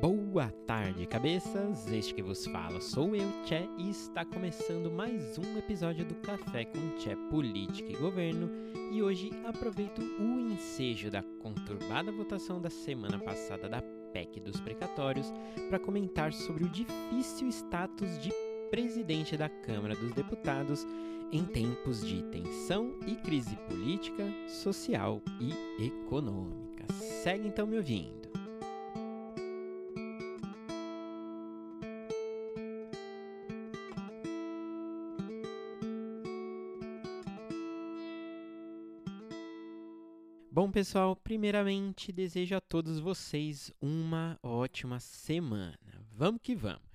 Boa tarde, cabeças! Este que vos fala sou eu, Tché, e está começando mais um episódio do Café com Tché Política e Governo. E hoje aproveito o ensejo da conturbada votação da semana passada da PEC dos precatórios para comentar sobre o difícil status de presidente da Câmara dos Deputados em tempos de tensão e crise política, social e econômica. Segue então me ouvindo. Bom, pessoal, primeiramente desejo a todos vocês uma ótima semana. Vamos que vamos.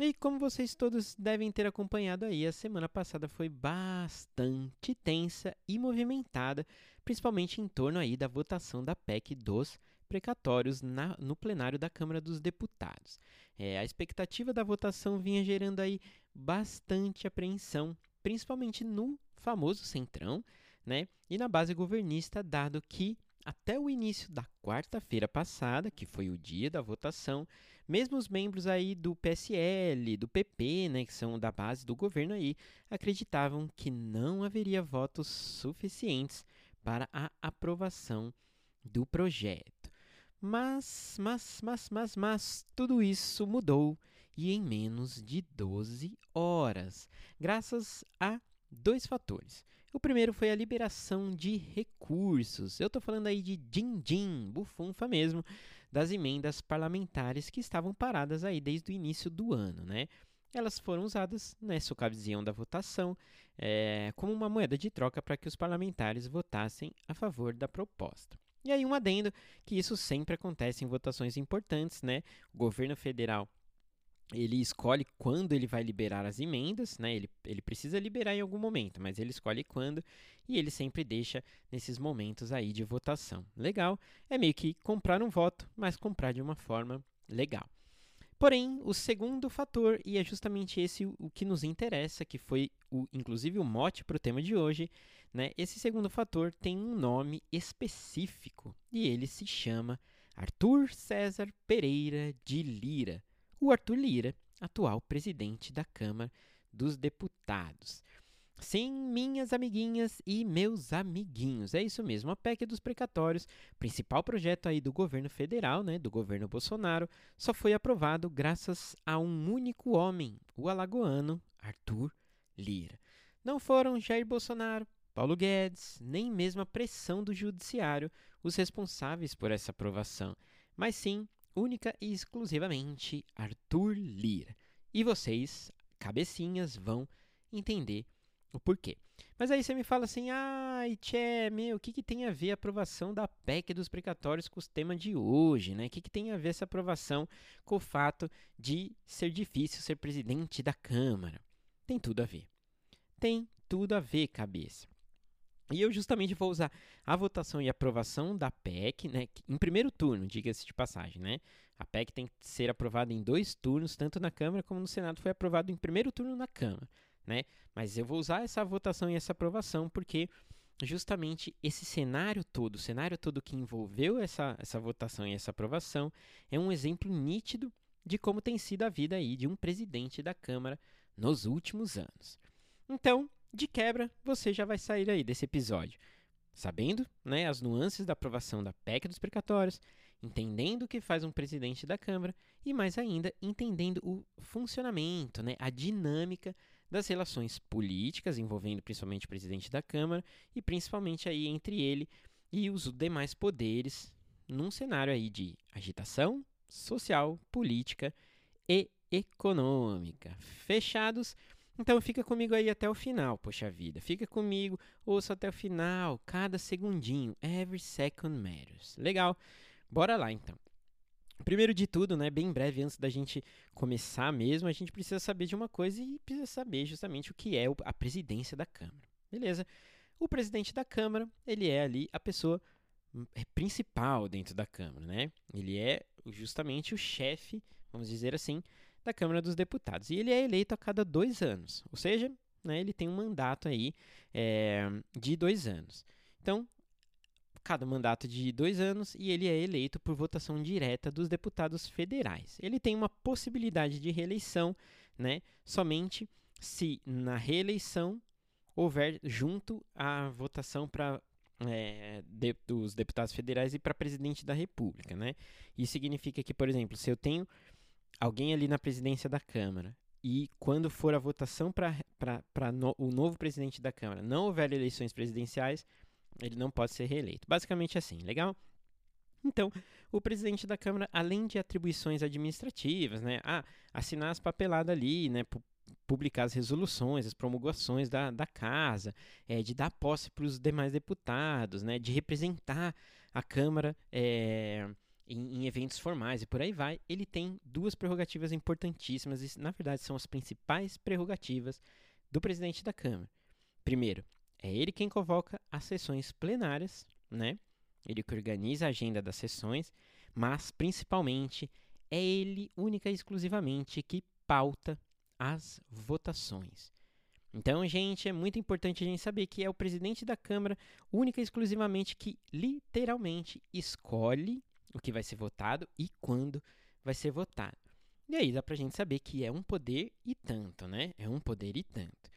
E como vocês todos devem ter acompanhado aí, a semana passada foi bastante tensa e movimentada, principalmente em torno aí da votação da PEC dos precatórios na, no plenário da Câmara dos Deputados. É, a expectativa da votação vinha gerando aí bastante apreensão, principalmente no famoso Centrão, né? E na base governista, dado que até o início da quarta-feira passada, que foi o dia da votação, mesmo os membros aí do PSL, do PP, né, que são da base do governo aí, acreditavam que não haveria votos suficientes para a aprovação do projeto. Mas, mas, mas, mas, mas, tudo isso mudou e em menos de 12 horas, graças a dois fatores. O primeiro foi a liberação de recursos. Eu estou falando aí de din-din, bufunfa mesmo, das emendas parlamentares que estavam paradas aí desde o início do ano, né? Elas foram usadas nessa ocasião da votação é, como uma moeda de troca para que os parlamentares votassem a favor da proposta. E aí um adendo que isso sempre acontece em votações importantes, né? O governo federal ele escolhe quando ele vai liberar as emendas, né? Ele, ele precisa liberar em algum momento, mas ele escolhe quando e ele sempre deixa nesses momentos aí de votação. Legal, é meio que comprar um voto, mas comprar de uma forma legal. Porém, o segundo fator, e é justamente esse o, que nos interessa, que foi o, inclusive o mote para o tema de hoje, né? Esse segundo fator tem um nome específico e ele se chama Arthur César Pereira de Lira o Arthur Lira, atual presidente da Câmara dos Deputados. Sim, minhas amiguinhas e meus amiguinhos. É isso mesmo, a PEC dos precatórios, principal projeto aí do governo federal, né, do governo Bolsonaro, só foi aprovado graças a um único homem, o alagoano Arthur Lira. Não foram Jair Bolsonaro, Paulo Guedes, nem mesmo a pressão do judiciário os responsáveis por essa aprovação, mas sim única e exclusivamente Arthur Lira. E vocês, cabecinhas, vão entender o porquê. Mas aí você me fala assim, ai, tchê, meu, o que, que tem a ver a aprovação da PEC dos precatórios com o tema de hoje, né? O que, que tem a ver essa aprovação com o fato de ser difícil ser presidente da Câmara? Tem tudo a ver. Tem tudo a ver, cabeça. E eu justamente vou usar a votação e aprovação da PEC, né, em primeiro turno, diga-se de passagem, né? A PEC tem que ser aprovada em dois turnos, tanto na Câmara como no Senado foi aprovado em primeiro turno na Câmara, né? Mas eu vou usar essa votação e essa aprovação porque justamente esse cenário todo, o cenário todo que envolveu essa, essa votação e essa aprovação, é um exemplo nítido de como tem sido a vida aí de um presidente da Câmara nos últimos anos. Então, de quebra, você já vai sair aí desse episódio sabendo né, as nuances da aprovação da PEC dos precatórios, entendendo o que faz um presidente da Câmara e, mais ainda, entendendo o funcionamento, né, a dinâmica das relações políticas envolvendo principalmente o presidente da Câmara e principalmente aí entre ele e os demais poderes num cenário aí de agitação social, política e econômica. Fechados? Então fica comigo aí até o final, poxa vida. Fica comigo, ouça até o final, cada segundinho. Every second matters. Legal. Bora lá então. Primeiro de tudo, né, bem breve antes da gente começar mesmo, a gente precisa saber de uma coisa e precisa saber justamente o que é a presidência da Câmara. Beleza? O presidente da Câmara, ele é ali a pessoa é principal dentro da Câmara, né? Ele é justamente o chefe, vamos dizer assim, da Câmara dos Deputados. E ele é eleito a cada dois anos, ou seja, né, ele tem um mandato aí é, de dois anos. Então, cada mandato de dois anos e ele é eleito por votação direta dos deputados federais. Ele tem uma possibilidade de reeleição, né, somente se na reeleição houver junto a votação para é, de, dos deputados federais e para presidente da República, né? Isso significa que, por exemplo, se eu tenho alguém ali na presidência da Câmara e quando for a votação para no, o novo presidente da Câmara não houver eleições presidenciais, ele não pode ser reeleito. Basicamente assim, legal? Então, o presidente da Câmara, além de atribuições administrativas, né, ah, assinar as papeladas ali, né, publicar as resoluções, as promulgações da, da casa, é, de dar posse para os demais deputados, né, de representar a Câmara é, em, em, eventos formais e por aí vai, ele tem duas prerrogativas importantíssimas e, na verdade, são as principais prerrogativas do presidente da Câmara. Primeiro, é ele quem convoca as sessões plenárias, né? Ele que organiza a agenda das sessões, mas principalmente é ele única e exclusivamente que pauta as votações. Então, gente, é muito importante a gente saber que é o presidente da Câmara, única e exclusivamente, que literalmente escolhe o que vai ser votado e quando vai ser votado. E aí dá pra gente saber que é um poder e tanto, né? É um poder e tanto.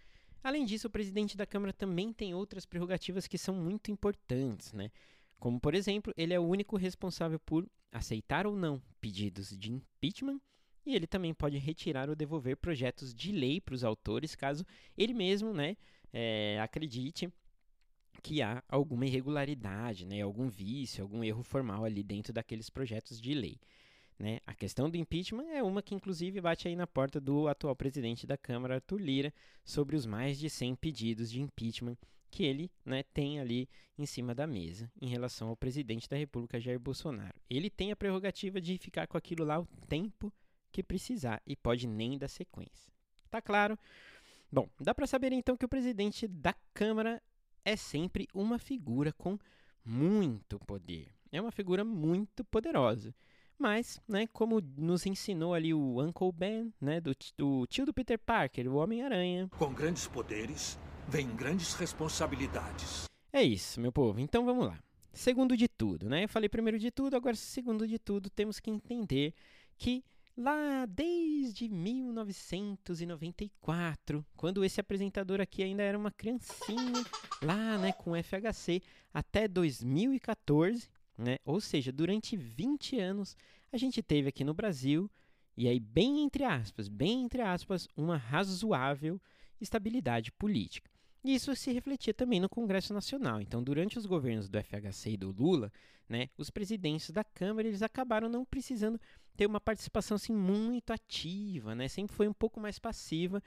Além disso, o presidente da Câmara também tem outras prerrogativas que são muito importantes, né? Como, por exemplo, ele é o único responsável por aceitar ou não pedidos de impeachment e ele também pode retirar ou devolver projetos de lei para os autores, caso ele mesmo né, é, acredite que há alguma irregularidade, né, algum vício, algum erro formal ali dentro daqueles projetos de lei. Né? A questão do impeachment é uma que, inclusive, bate aí na porta do atual presidente da Câmara, Arthur Lira, sobre os mais de 100 pedidos de impeachment que ele né, tem ali em cima da mesa em relação ao presidente da República, Jair Bolsonaro. Ele tem a prerrogativa de ficar com aquilo lá o tempo que precisar e pode nem dar sequência. Tá claro? Bom, dá para saber então que o presidente da Câmara é sempre uma figura com muito poder. É uma figura muito poderosa. Mas, né, como nos ensinou ali o Uncle Ben, né, do, do tio do Peter Parker, o Homem-Aranha. Com grandes poderes, vem grandes responsabilidades. É isso, meu povo. Então vamos lá. Segundo de tudo, né? Eu falei primeiro de tudo, agora segundo de tudo, temos que entender que lá desde 1994, quando esse apresentador aqui ainda era uma criancinha, lá, né, com FHC, até 2014, né? Ou seja, durante 20 anos a gente teve aqui no Brasil e aí bem entre aspas, bem entre aspas, uma razoável estabilidade política. E isso se refletia também no Congresso Nacional. Então, durante os governos do FHC e do Lula, né, os presidentes da Câmara eles acabaram não precisando ter uma participação assim, muito ativa, né? sempre foi um pouco mais passiva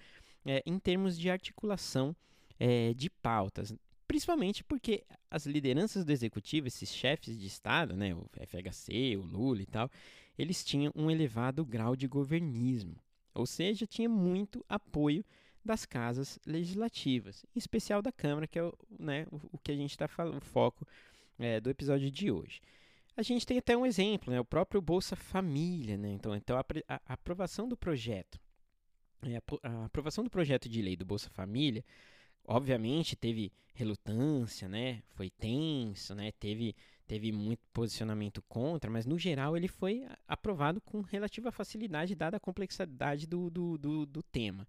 é, em termos de articulação é, de pautas. Principalmente porque as lideranças do executivo, esses chefes de Estado, né, o FHC, o Lula e tal, eles tinham um elevado grau de governismo. Ou seja, tinha muito apoio das casas legislativas, em especial da Câmara, que é o, né, o, que a gente está falando, o foco é, do episódio de hoje. A gente tem até um exemplo, né, o próprio Bolsa Família. Né, então, então a, a, aprovação do projeto, é, a, a aprovação do projeto de lei do Bolsa Família, obviamente teve relutância, né, foi tenso, né, teve, teve muito posicionamento contra, mas no geral ele foi aprovado com relativa facilidade, dada a complexidade do, do, do, do tema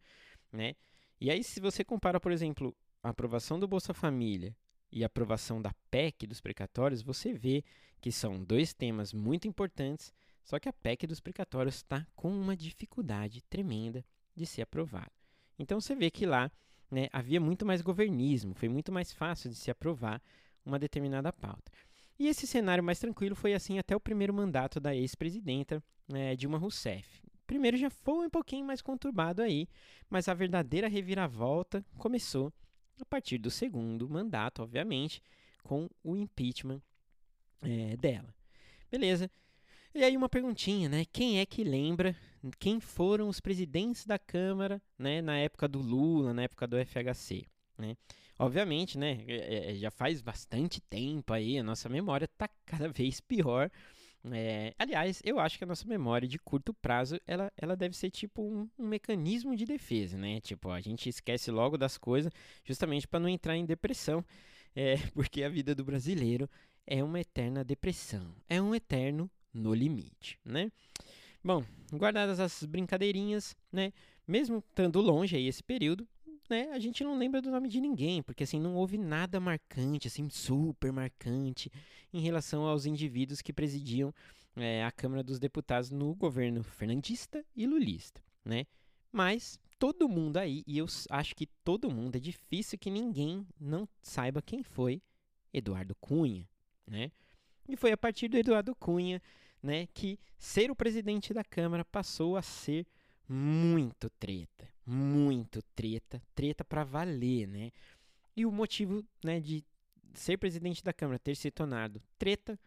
né? E aí, se você compara, por exemplo, a aprovação do Bolsa Família e a aprovação da PEC dos precatórios, você vê que são dois temas muito importantes, só que a PEC dos precatórios está com uma dificuldade tremenda de ser aprovada. Então você vê que lá né, havia muito mais governismo, foi muito mais fácil de se aprovar uma determinada pauta. E esse cenário mais tranquilo foi assim até o primeiro mandato da ex-presidenta né, Dilma Rousseff primeiro já foi um pouquinho mais conturbado aí, mas a verdadeira reviravolta começou a partir do segundo mandato, obviamente, com o impeachment é, dela. Beleza. E aí uma perguntinha, né? Quem é que lembra quem foram os presidentes da Câmara, né, na época do Lula, na época do FHC, né? Obviamente, né, é, é, já faz bastante tempo aí, a nossa memória está cada vez pior, é, aliás, eu acho que a nossa memória de curto prazo, ela, ela deve ser tipo um, um mecanismo de defesa, né? Tipo, a gente esquece logo das coisas justamente para não entrar em depressão, é, porque a vida do brasileiro é uma eterna depressão, é um eterno no limite, né? Bom, guardadas essas brincadeirinhas, né? Mesmo estando longe aí esse período, né, a gente não lembra do nome de ninguém, porque assim não houve nada marcante, assim super marcante em relação aos indivíduos que presidiam é, a Câmara dos Deputados no governo fernandista e lulista, né? Mas todo mundo aí, e eu acho que todo mundo, é difícil que ninguém não saiba quem foi Eduardo Cunha, né? E foi a partir do Eduardo Cunha, né, que ser o presidente da Câmara passou a ser muito treta, muito treta, treta para valer, né? E o motivo, né, de ser presidente da Câmara ter se tornado treta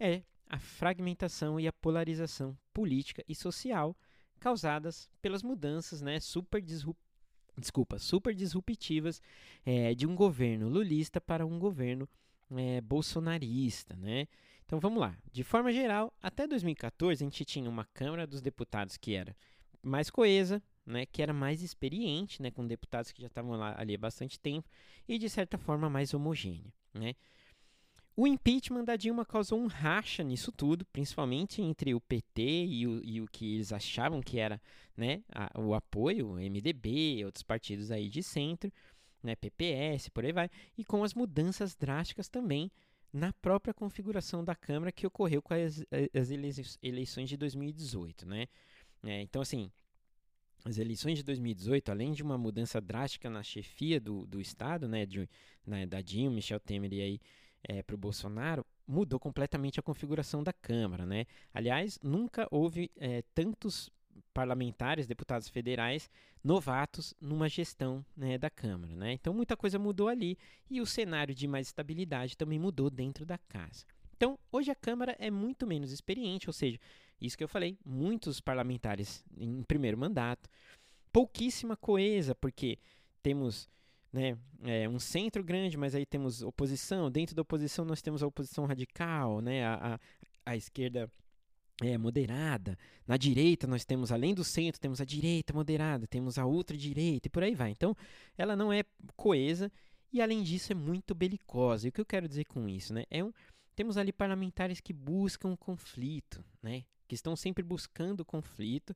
é a fragmentação e a polarização política e social causadas pelas mudanças, né, super desculpa, super disruptivas é, de um governo lulista para um governo é, bolsonarista, né? Então vamos lá. De forma geral, até 2014 a gente tinha uma Câmara dos Deputados que era mais coesa, né, que era mais experiente, né, com deputados que já estavam lá ali há bastante tempo e de certa forma mais homogênea, né. O impeachment da Dilma causou um racha nisso tudo, principalmente entre o PT e o, e o que eles achavam que era né, a, o apoio, o MDB, outros partidos aí de centro, né, PPS, por aí vai, e com as mudanças drásticas também na própria configuração da Câmara que ocorreu com as, as eleições de 2018, né? É, então, assim, as eleições de 2018, além de uma mudança drástica na chefia do, do Estado, né, de, né, da Dilma, Michel Temer e aí é, para o Bolsonaro, mudou completamente a configuração da Câmara, né? Aliás, nunca houve é, tantos parlamentares, deputados federais, novatos numa gestão né, da Câmara, né? Então muita coisa mudou ali e o cenário de mais estabilidade também mudou dentro da casa. Então hoje a Câmara é muito menos experiente, ou seja, isso que eu falei, muitos parlamentares em primeiro mandato, pouquíssima coesa, porque temos né, é, um centro grande, mas aí temos oposição. Dentro da oposição nós temos a oposição radical, né, a, a, a esquerda é, moderada. Na direita nós temos, além do centro, temos a direita moderada, temos a outra direita e por aí vai. Então, ela não é coesa e, além disso, é muito belicosa. E o que eu quero dizer com isso? Né? É um, temos ali parlamentares que buscam conflito, né? Que estão sempre buscando conflito,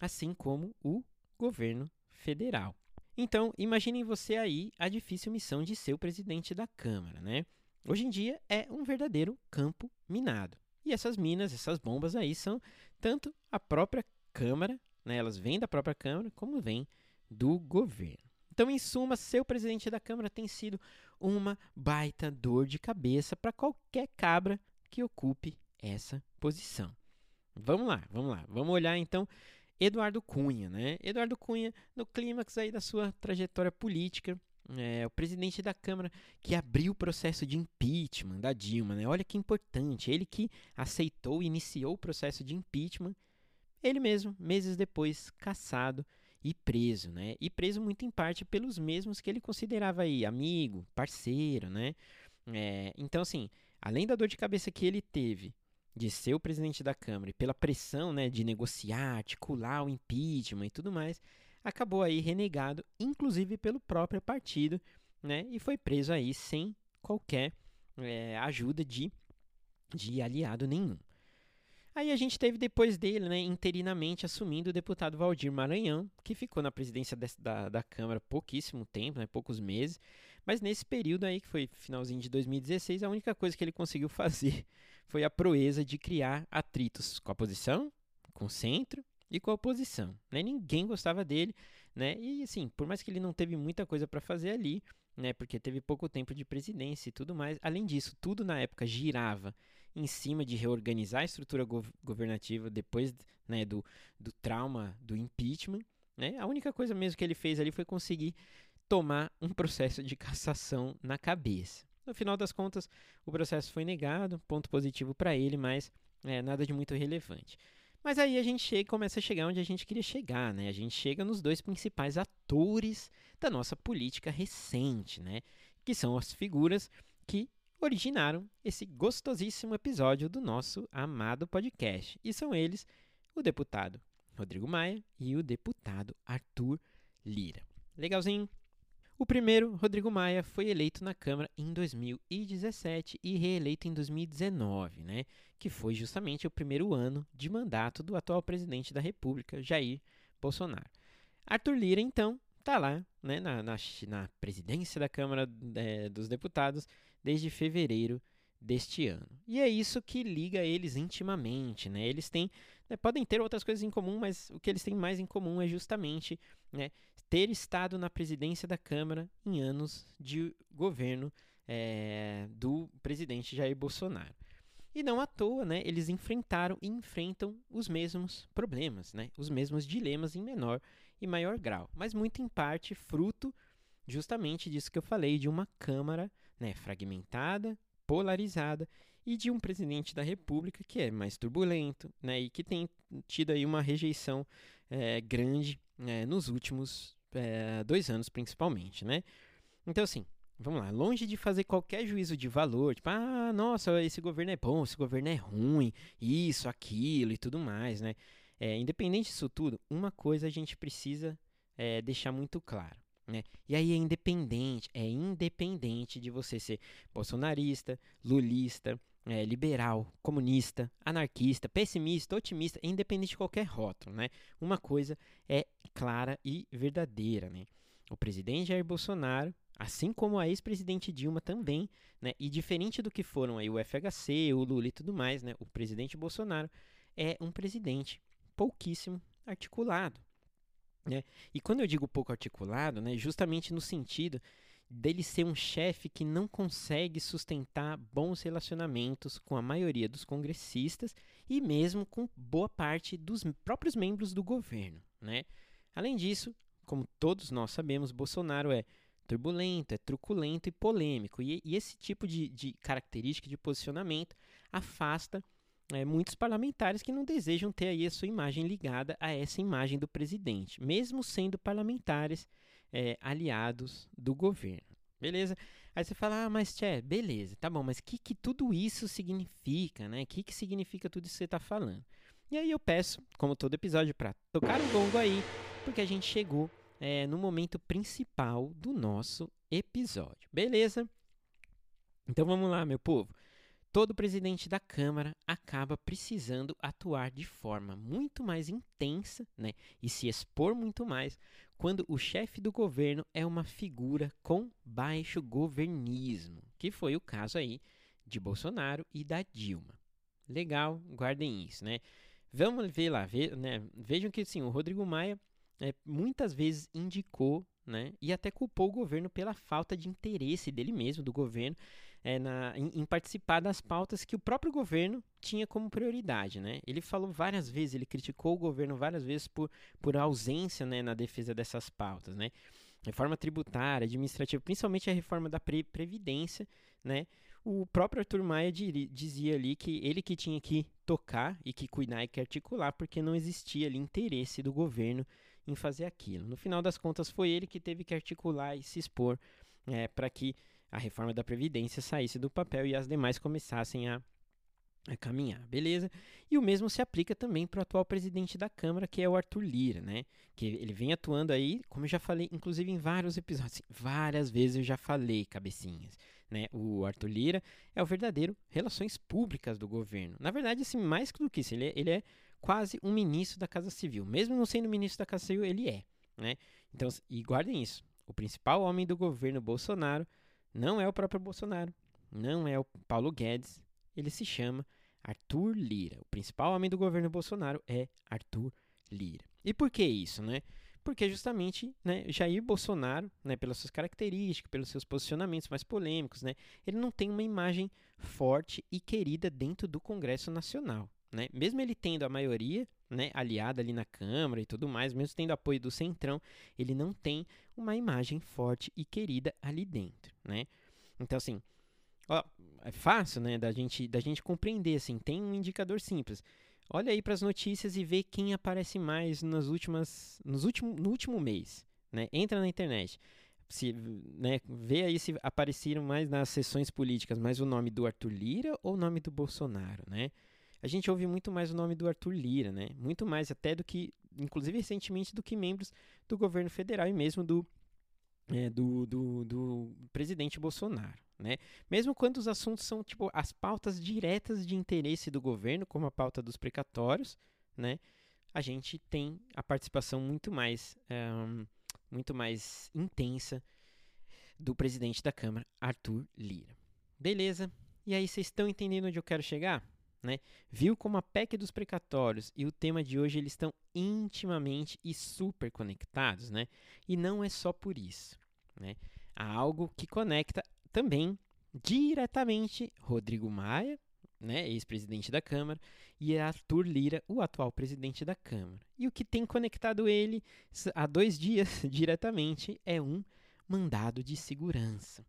assim como o governo federal. Então, imaginem você aí a difícil missão de ser o presidente da Câmara, né? Hoje em dia é um verdadeiro campo minado. E essas minas, essas bombas aí são tanto a própria Câmara, né? Elas vêm da própria Câmara, como vêm do governo. Então, em suma, ser o presidente da Câmara tem sido uma baita dor de cabeça para qualquer cabra que ocupe essa posição. Vamos lá, vamos lá. Vamos olhar então Eduardo Cunha, né? Eduardo Cunha, no clímax aí da sua trajetória política, é, o presidente da Câmara que abriu o processo de impeachment da Dilma, né? Olha que importante, ele que aceitou e iniciou o processo de impeachment, ele mesmo, meses depois, caçado e preso, né? E preso muito em parte pelos mesmos que ele considerava aí amigo, parceiro, né? É, então, assim, além da dor de cabeça que ele teve de ser o presidente da Câmara e pela pressão né, de negociar, articular o impeachment e tudo mais, acabou aí renegado, inclusive pelo próprio partido, né, e foi preso aí sem qualquer é, ajuda de, de aliado nenhum. Aí a gente teve depois dele, né, interinamente assumindo o deputado Valdir Maranhão, que ficou na presidência dessa, da, da Câmara pouquíssimo tempo, né, poucos meses, mas nesse período aí, que foi finalzinho de 2016, a única coisa que ele conseguiu fazer foi a proeza de criar atritos com a oposição, com o centro e com a oposição. Né? Ninguém gostava dele, né? E assim, por mais que ele não teve muita coisa para fazer ali, né? Porque teve pouco tempo de presidência e tudo mais. Além disso, tudo na época girava em cima de reorganizar a estrutura gov governativa depois né, do, do trauma do impeachment. Né? A única coisa mesmo que ele fez ali foi conseguir tomar um processo de cassação na cabeça. No final das contas, o processo foi negado, ponto positivo para ele, mas é, nada de muito relevante. Mas aí a gente chega, começa a chegar onde a gente queria chegar, né? A gente chega nos dois principais atores da nossa política recente, né? Que são as figuras que originaram esse gostosíssimo episódio do nosso amado podcast. E são eles o deputado Rodrigo Maia e o deputado Arthur Lira. Legalzinho? O primeiro, Rodrigo Maia, foi eleito na Câmara em 2017 e reeleito em 2019, né? Que foi justamente o primeiro ano de mandato do atual presidente da República, Jair Bolsonaro. Arthur Lira, então, está lá né, na, na, na, presidência da Câmara é, dos Deputados desde fevereiro deste ano. E é isso que liga eles intimamente, né? Eles têm, né, podem ter outras coisas em comum, mas o que eles têm mais em comum é justamente né, ter estado na presidência da Câmara em anos de governo é, do presidente Jair Bolsonaro. E não à toa, né, eles enfrentaram e enfrentam os mesmos problemas, né, os mesmos dilemas em menor e maior grau, mas muito em parte fruto justamente disso que eu falei, de uma Câmara né, fragmentada, polarizada e de um presidente da República que é mais turbulento né, e que tem tido aí uma rejeição é, grande é, nos últimos é, dois anos, principalmente. Né? Então, assim, vamos lá, longe de fazer qualquer juízo de valor, tipo, ah, nossa, esse governo é bom, esse governo é ruim, isso, aquilo e tudo mais, né? É, independente disso tudo, uma coisa a gente precisa é, deixar muito claro. Né? E aí é independente, é independente de você ser bolsonarista, lulista, é, liberal, comunista, anarquista, pessimista, otimista, independente de qualquer rótulo. Né? Uma coisa é clara e verdadeira. Né? O presidente Jair Bolsonaro, assim como a ex-presidente Dilma também, né? e diferente do que foram aí o FHC, o Lula e tudo mais, né? o presidente Bolsonaro é um presidente pouquíssimo articulado. Né? E quando eu digo pouco articulado, né, justamente no sentido dele ser um chefe que não consegue sustentar bons relacionamentos com a maioria dos congressistas e mesmo com boa parte dos próprios membros do governo. Né? Além disso, como todos nós sabemos, Bolsonaro é turbulento, é truculento e polêmico. E, e esse tipo de, de característica de posicionamento afasta é, muitos parlamentares que não desejam ter aí a sua imagem ligada a essa imagem do presidente, mesmo sendo parlamentares é, aliados do governo. Beleza? Aí você fala, ah, mas tchê, beleza, tá bom, mas o que, que tudo isso significa, né? O que, que significa tudo isso que você está falando? E aí eu peço, como todo episódio, para tocar o gongo aí, porque a gente chegou é, no momento principal do nosso episódio. Beleza? Então vamos lá, meu povo todo presidente da Câmara acaba precisando atuar de forma muito mais intensa né, e se expor muito mais quando o chefe do governo é uma figura com baixo governismo, que foi o caso aí de Bolsonaro e da Dilma. Legal, guardem isso, né? Vamos ver lá, ve, né? vejam que sim, o Rodrigo Maia é, muitas vezes indicou né, e até culpou o governo pela falta de interesse dele mesmo, do governo, é, na, em, em, participar das pautas que o próprio governo tinha como prioridade. Né? Ele falou várias vezes, ele criticou o governo várias vezes por, por ausência né, na defesa dessas pautas. Né? Reforma tributária, administrativa, principalmente a reforma da pre Previdência, né? O próprio Arthur Maia dizia ali que ele que tinha que tocar e que cuidar e que articular, porque não existia ali interesse do governo em fazer aquilo. No final das contas, foi ele que teve que articular e se expor é, para que a reforma da Previdência saísse do papel e as demais começassem a, a caminhar, beleza? E o mesmo se aplica também para o atual presidente da Câmara, que é o Arthur Lira, né? Que ele vem atuando aí, como eu já falei, inclusive em vários episódios, várias vezes eu já falei, cabecinhas. Né? O Arthur Lira é o verdadeiro relações públicas do governo. Na verdade, assim, mais do que isso, ele é, ele é quase um ministro da Casa Civil. Mesmo não sendo ministro da Casa Civil, ele é. Né? Então, e guardem isso. O principal homem do governo Bolsonaro não é o próprio Bolsonaro, não é o Paulo Guedes, ele se chama Arthur Lira. O principal homem do governo Bolsonaro é Arthur Lira. E por que isso, né? Porque justamente, né, Jair Bolsonaro, né, pelas suas características, pelos seus posicionamentos mais polêmicos, né, ele não tem uma imagem forte e querida dentro do Congresso Nacional. Né? Mesmo ele tendo a maioria né, aliada ali na Câmara e tudo mais, mesmo tendo apoio do Centrão, ele não tem uma imagem forte e querida ali dentro. Né? Então, assim, ó, é fácil né, da, gente, da gente compreender. Assim, tem um indicador simples. Olha aí para as notícias e vê quem aparece mais nas últimas, nos no último mês. Né? Entra na internet. Se, né, vê aí se apareceram mais nas sessões políticas mais o nome do Arthur Lira ou o nome do Bolsonaro, né? A gente ouve muito mais o nome do Arthur Lira, né? Muito mais até do que, inclusive recentemente, do que membros do governo federal e mesmo do é, do, do, do presidente Bolsonaro. Né? Mesmo quando os assuntos são tipo as pautas diretas de interesse do governo, como a pauta dos precatórios, né? a gente tem a participação muito mais, um, muito mais intensa do presidente da Câmara, Arthur Lira. Beleza? E aí, vocês estão entendendo onde eu quero chegar? Né? Viu como a PEC dos precatórios e o tema de hoje eles estão intimamente e super conectados, né? E não é só por isso, né? Há algo que conecta também diretamente Rodrigo Maia, né, ex-presidente da Câmara, e Arthur Lira, o atual presidente da Câmara. E o que tem conectado ele há dois dias diretamente é um mandado de segurança.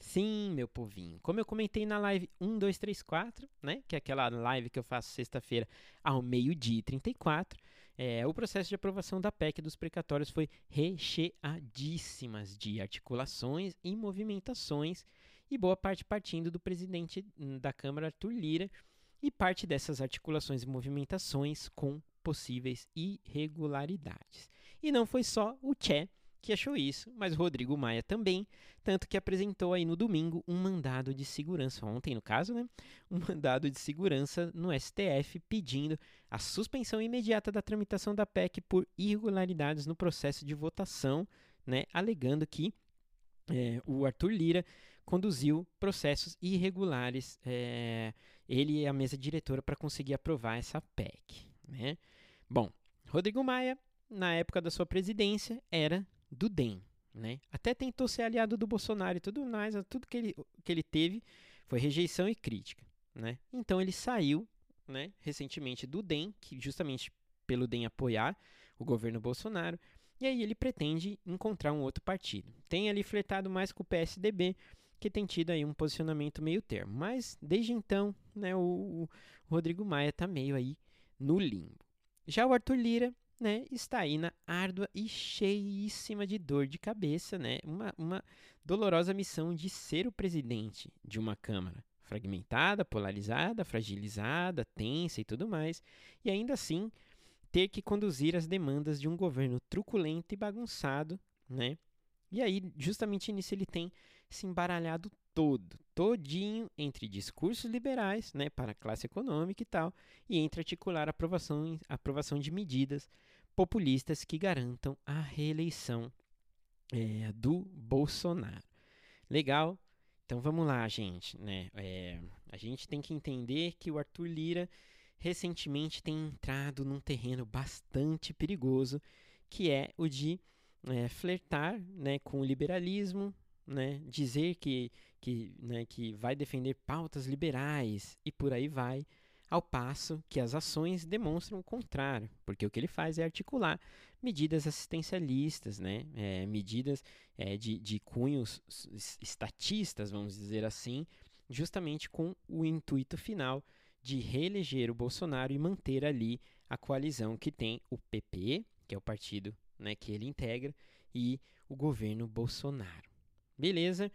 Sim, meu povinho. Como eu comentei na live 1234, né, que é aquela live que eu faço sexta-feira ao meio-dia e 34, é, o processo de aprovação da PEC dos precatórios foi recheadíssimas de articulações e movimentações, e boa parte partindo do presidente da Câmara, Arthur Lira, e parte dessas articulações e movimentações com possíveis irregularidades. E não foi só o Tché que achou isso, mas Rodrigo Maia também, tanto que apresentou aí no domingo um mandado de segurança, ontem no caso, né? Um mandado de segurança no STF pedindo a suspensão imediata da tramitação da PEC por irregularidades no processo de votação, né? Alegando que é, o Arthur Lira conduziu processos irregulares, é, ele e a mesa diretora, para conseguir aprovar essa PEC, né? Bom, Rodrigo Maia, na época da sua presidência, era do DEM. Né? Até tentou ser aliado do Bolsonaro e tudo mais, tudo que ele, que ele teve foi rejeição e crítica. Né? Então ele saiu né, recentemente do DEM, que justamente pelo DEM apoiar o governo Bolsonaro, e aí ele pretende encontrar um outro partido. Tem ali flertado mais com o PSDB, que tem tido aí um posicionamento meio termo. Mas desde então, né, o, o Rodrigo Maia está meio aí no limbo. Já o Arthur Lira né, está aí na árdua e cheíssima de dor de cabeça, né, uma, uma dolorosa missão de ser o presidente de uma Câmara fragmentada, polarizada, fragilizada, tensa e tudo mais, e ainda assim ter que conduzir as demandas de um governo truculento e bagunçado, né? E aí, justamente nisso, ele tem se embaralhado todo, todinho entre discursos liberais, né, para a classe econômica e tal, e entre articular aprovação, aprovação de medidas populistas que garantam a reeleição é, do Bolsonaro. Legal? Então vamos lá, gente. Né? É, a gente tem que entender que o Arthur Lira recentemente tem entrado num terreno bastante perigoso, que é o de é, flertar né, com o liberalismo, né, dizer que, que, né, que vai defender pautas liberais e por aí vai, ao passo que as ações demonstram o contrário, porque o que ele faz é articular medidas assistencialistas, né? É, medidas é, de, de cunhos estatistas, vamos dizer assim, justamente com o intuito final de reeleger o Bolsonaro e manter ali a coalizão que tem o PP, que é o partido né, que ele integra, e o governo Bolsonaro. Beleza?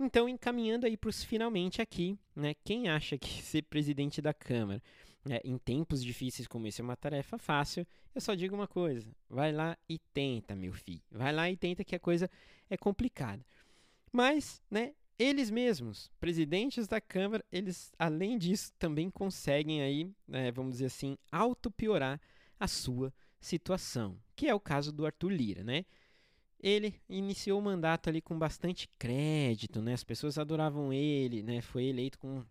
Então, encaminhando aí para os finalmente aqui, né? Quem acha que ser presidente da Câmara né, em tempos difíceis como esse é uma tarefa fácil, eu só digo uma coisa: vai lá e tenta, meu filho. Vai lá e tenta que a coisa é complicada. Mas, né? Eles mesmos, presidentes da Câmara, eles, além disso, também conseguem aí, né, vamos dizer assim, auto-piorar a sua situação, que é o caso do Arthur Lira, né? Ele iniciou o mandato ali com bastante crédito, né? As pessoas adoravam ele, né? Foi eleito com,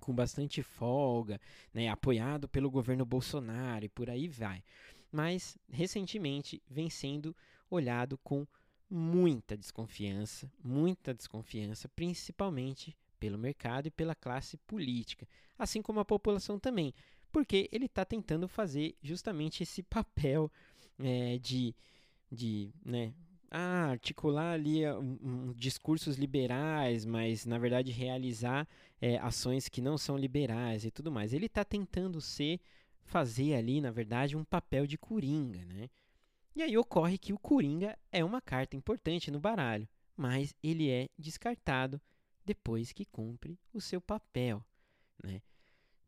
com bastante folga, né? Apoiado pelo governo Bolsonaro e por aí vai. Mas recentemente vem sendo olhado com muita desconfiança, muita desconfiança, principalmente pelo mercado e pela classe política, assim como a população também, porque ele está tentando fazer justamente esse papel é, de de né, ah, articular ali um, um, discursos liberais, mas na verdade realizar é, ações que não são liberais e tudo mais. Ele está tentando ser, fazer ali, na verdade, um papel de coringa, né? E aí ocorre que o coringa é uma carta importante no baralho, mas ele é descartado depois que cumpre o seu papel, né?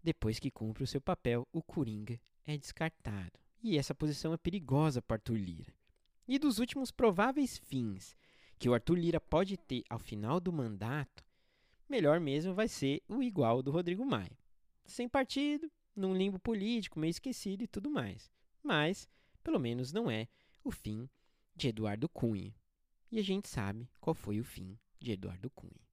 Depois que cumpre o seu papel, o coringa é descartado. E essa posição é perigosa para Arthur Lira e dos últimos prováveis fins que o Arthur Lira pode ter ao final do mandato, melhor mesmo vai ser o igual do Rodrigo Maia. Sem partido, num limbo político, meio esquecido e tudo mais. Mas, pelo menos, não é o fim de Eduardo Cunha. E a gente sabe qual foi o fim de Eduardo Cunha.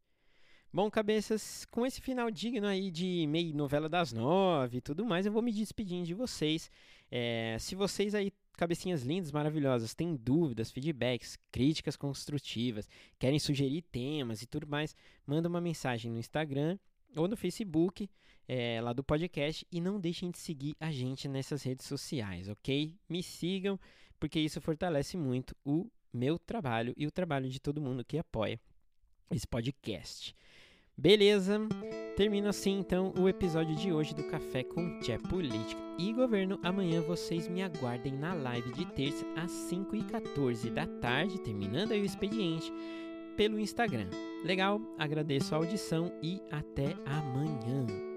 Bom, cabeças, com esse final digno aí de meio novela das nove e tudo mais, eu vou me despedindo de vocês. É, se vocês aí, cabecinhas lindas, maravilhosas, têm dúvidas, feedbacks, críticas construtivas, querem sugerir temas e tudo mais, manda uma mensagem no Instagram ou no Facebook, é, lá do podcast, e não deixem de seguir a gente nessas redes sociais, ok? Me sigam, porque isso fortalece muito o meu trabalho e o trabalho de todo mundo que apoia esse podcast. Beleza? Termina assim então o episódio de hoje do Café com Tchê Política e Governo. Amanhã vocês me aguardem na live de terça às 5h14 da tarde, terminando aí o expediente, pelo Instagram. Legal? Agradeço a audição e até amanhã.